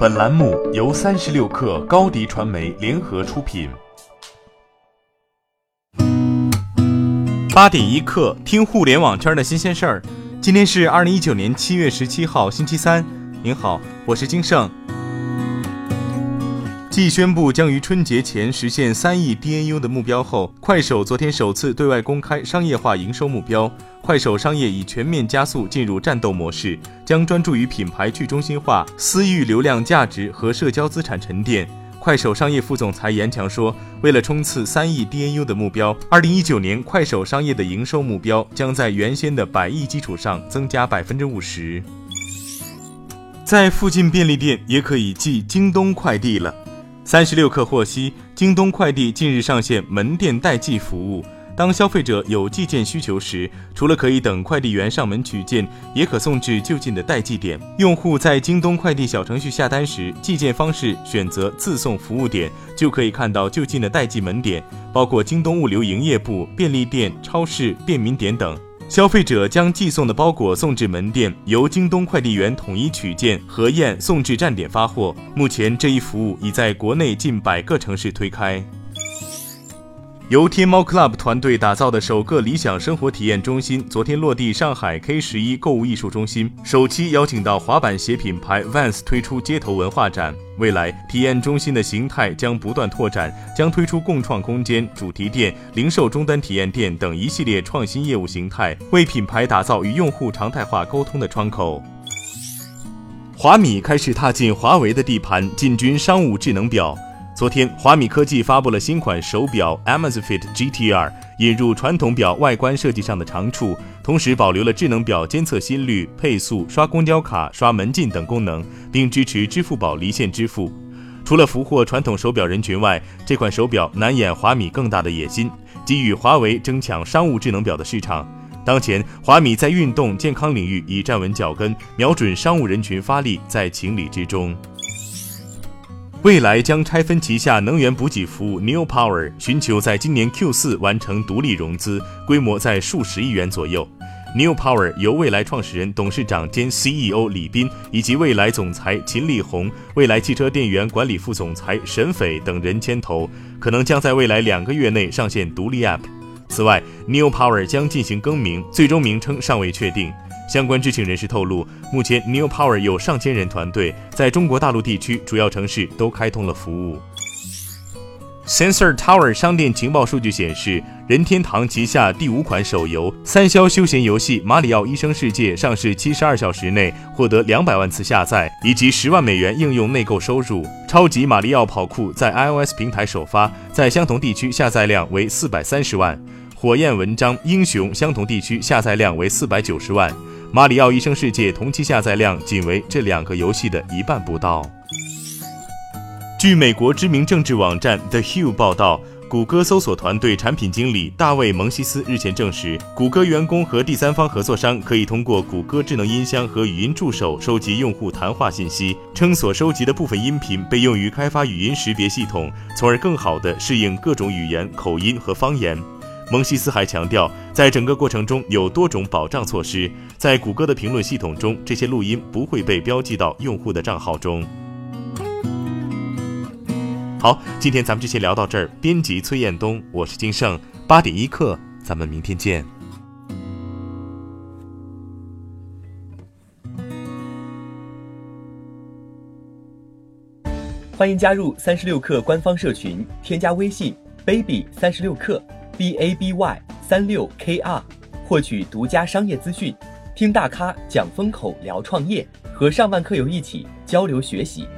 本栏目由三十六克高低传媒联合出品。八点一刻，听互联网圈的新鲜事儿。今天是二零一九年七月十七号，星期三。您好，我是金盛。继宣布将于春节前实现三亿 DAU 的目标后，快手昨天首次对外公开商业化营收目标。快手商业已全面加速进入战斗模式，将专注于品牌去中心化、私域流量价值和社交资产沉淀。快手商业副总裁严强说：“为了冲刺三亿 DAU 的目标，二零一九年快手商业的营收目标将在原先的百亿基础上增加百分之五十。”在附近便利店也可以寄京东快递了。三十六氪获悉，京东快递近日上线门店代寄服务。当消费者有寄件需求时，除了可以等快递员上门取件，也可送至就近的代寄点。用户在京东快递小程序下单时，寄件方式选择自送服务点，就可以看到就近的代寄门点，包括京东物流营业部、便利店、超市、便民点等。消费者将寄送的包裹送至门店，由京东快递员统一取件、核验，送至站点发货。目前，这一服务已在国内近百个城市推开。由天猫 Club 团队打造的首个理想生活体验中心，昨天落地上海 K 十一购物艺术中心，首期邀请到滑板鞋品牌 Vans 推出街头文化展。未来体验中心的形态将不断拓展，将推出共创空间、主题店、零售终端体验店等一系列创新业务形态，为品牌打造与用户常态化沟通的窗口。华米开始踏进华为的地盘，进军商务智能表。昨天，华米科技发布了新款手表 Amazfit GTR，引入传统表外观设计上的长处，同时保留了智能表监测心率、配速、刷公交卡、刷门禁等功能，并支持支付宝离线支付。除了俘获传统手表人群外，这款手表难掩华米更大的野心，给予华为争抢商务智能表的市场。当前，华米在运动健康领域已站稳脚跟，瞄准商务人群发力，在情理之中。未来将拆分旗下能源补给服务 New Power，寻求在今年 Q 四完成独立融资，规模在数十亿元左右。New Power 由未来创始人、董事长兼 CEO 李斌以及未来总裁秦力红、未来汽车电源管理副总裁沈斐等人牵头，可能将在未来两个月内上线独立 App。此外，New Power 将进行更名，最终名称尚未确定。相关知情人士透露，目前 New Power 有上千人团队，在中国大陆地区主要城市都开通了服务。Sensor Tower 商店情报数据显示，任天堂旗下第五款手游三消休闲游戏《马里奥医生世界》上市七十二小时内获得两百万次下载以及十万美元应用内购收入。超级马里奥跑酷在 iOS 平台首发，在相同地区下载量为四百三十万。火焰文章英雄相同地区下载量为四百九十万。《马里奥医生世界》同期下载量仅为这两个游戏的一半不到。据美国知名政治网站 The Hill 报道，谷歌搜索团队产品经理大卫·蒙西斯日前证实，谷歌员工和第三方合作商可以通过谷歌智能音箱和语音助手收集用户谈话信息，称所收集的部分音频被用于开发语音识别系统，从而更好地适应各种语言、口音和方言。蒙西斯还强调，在整个过程中有多种保障措施。在谷歌的评论系统中，这些录音不会被标记到用户的账号中。好，今天咱们就先聊到这儿。编辑崔彦东，我是金盛，八点一刻，咱们明天见。欢迎加入三十六氪官方社群，添加微信 baby 三十六氪。B a b y 三六 k r，获取独家商业资讯，听大咖讲风口，聊创业，和上万客友一起交流学习。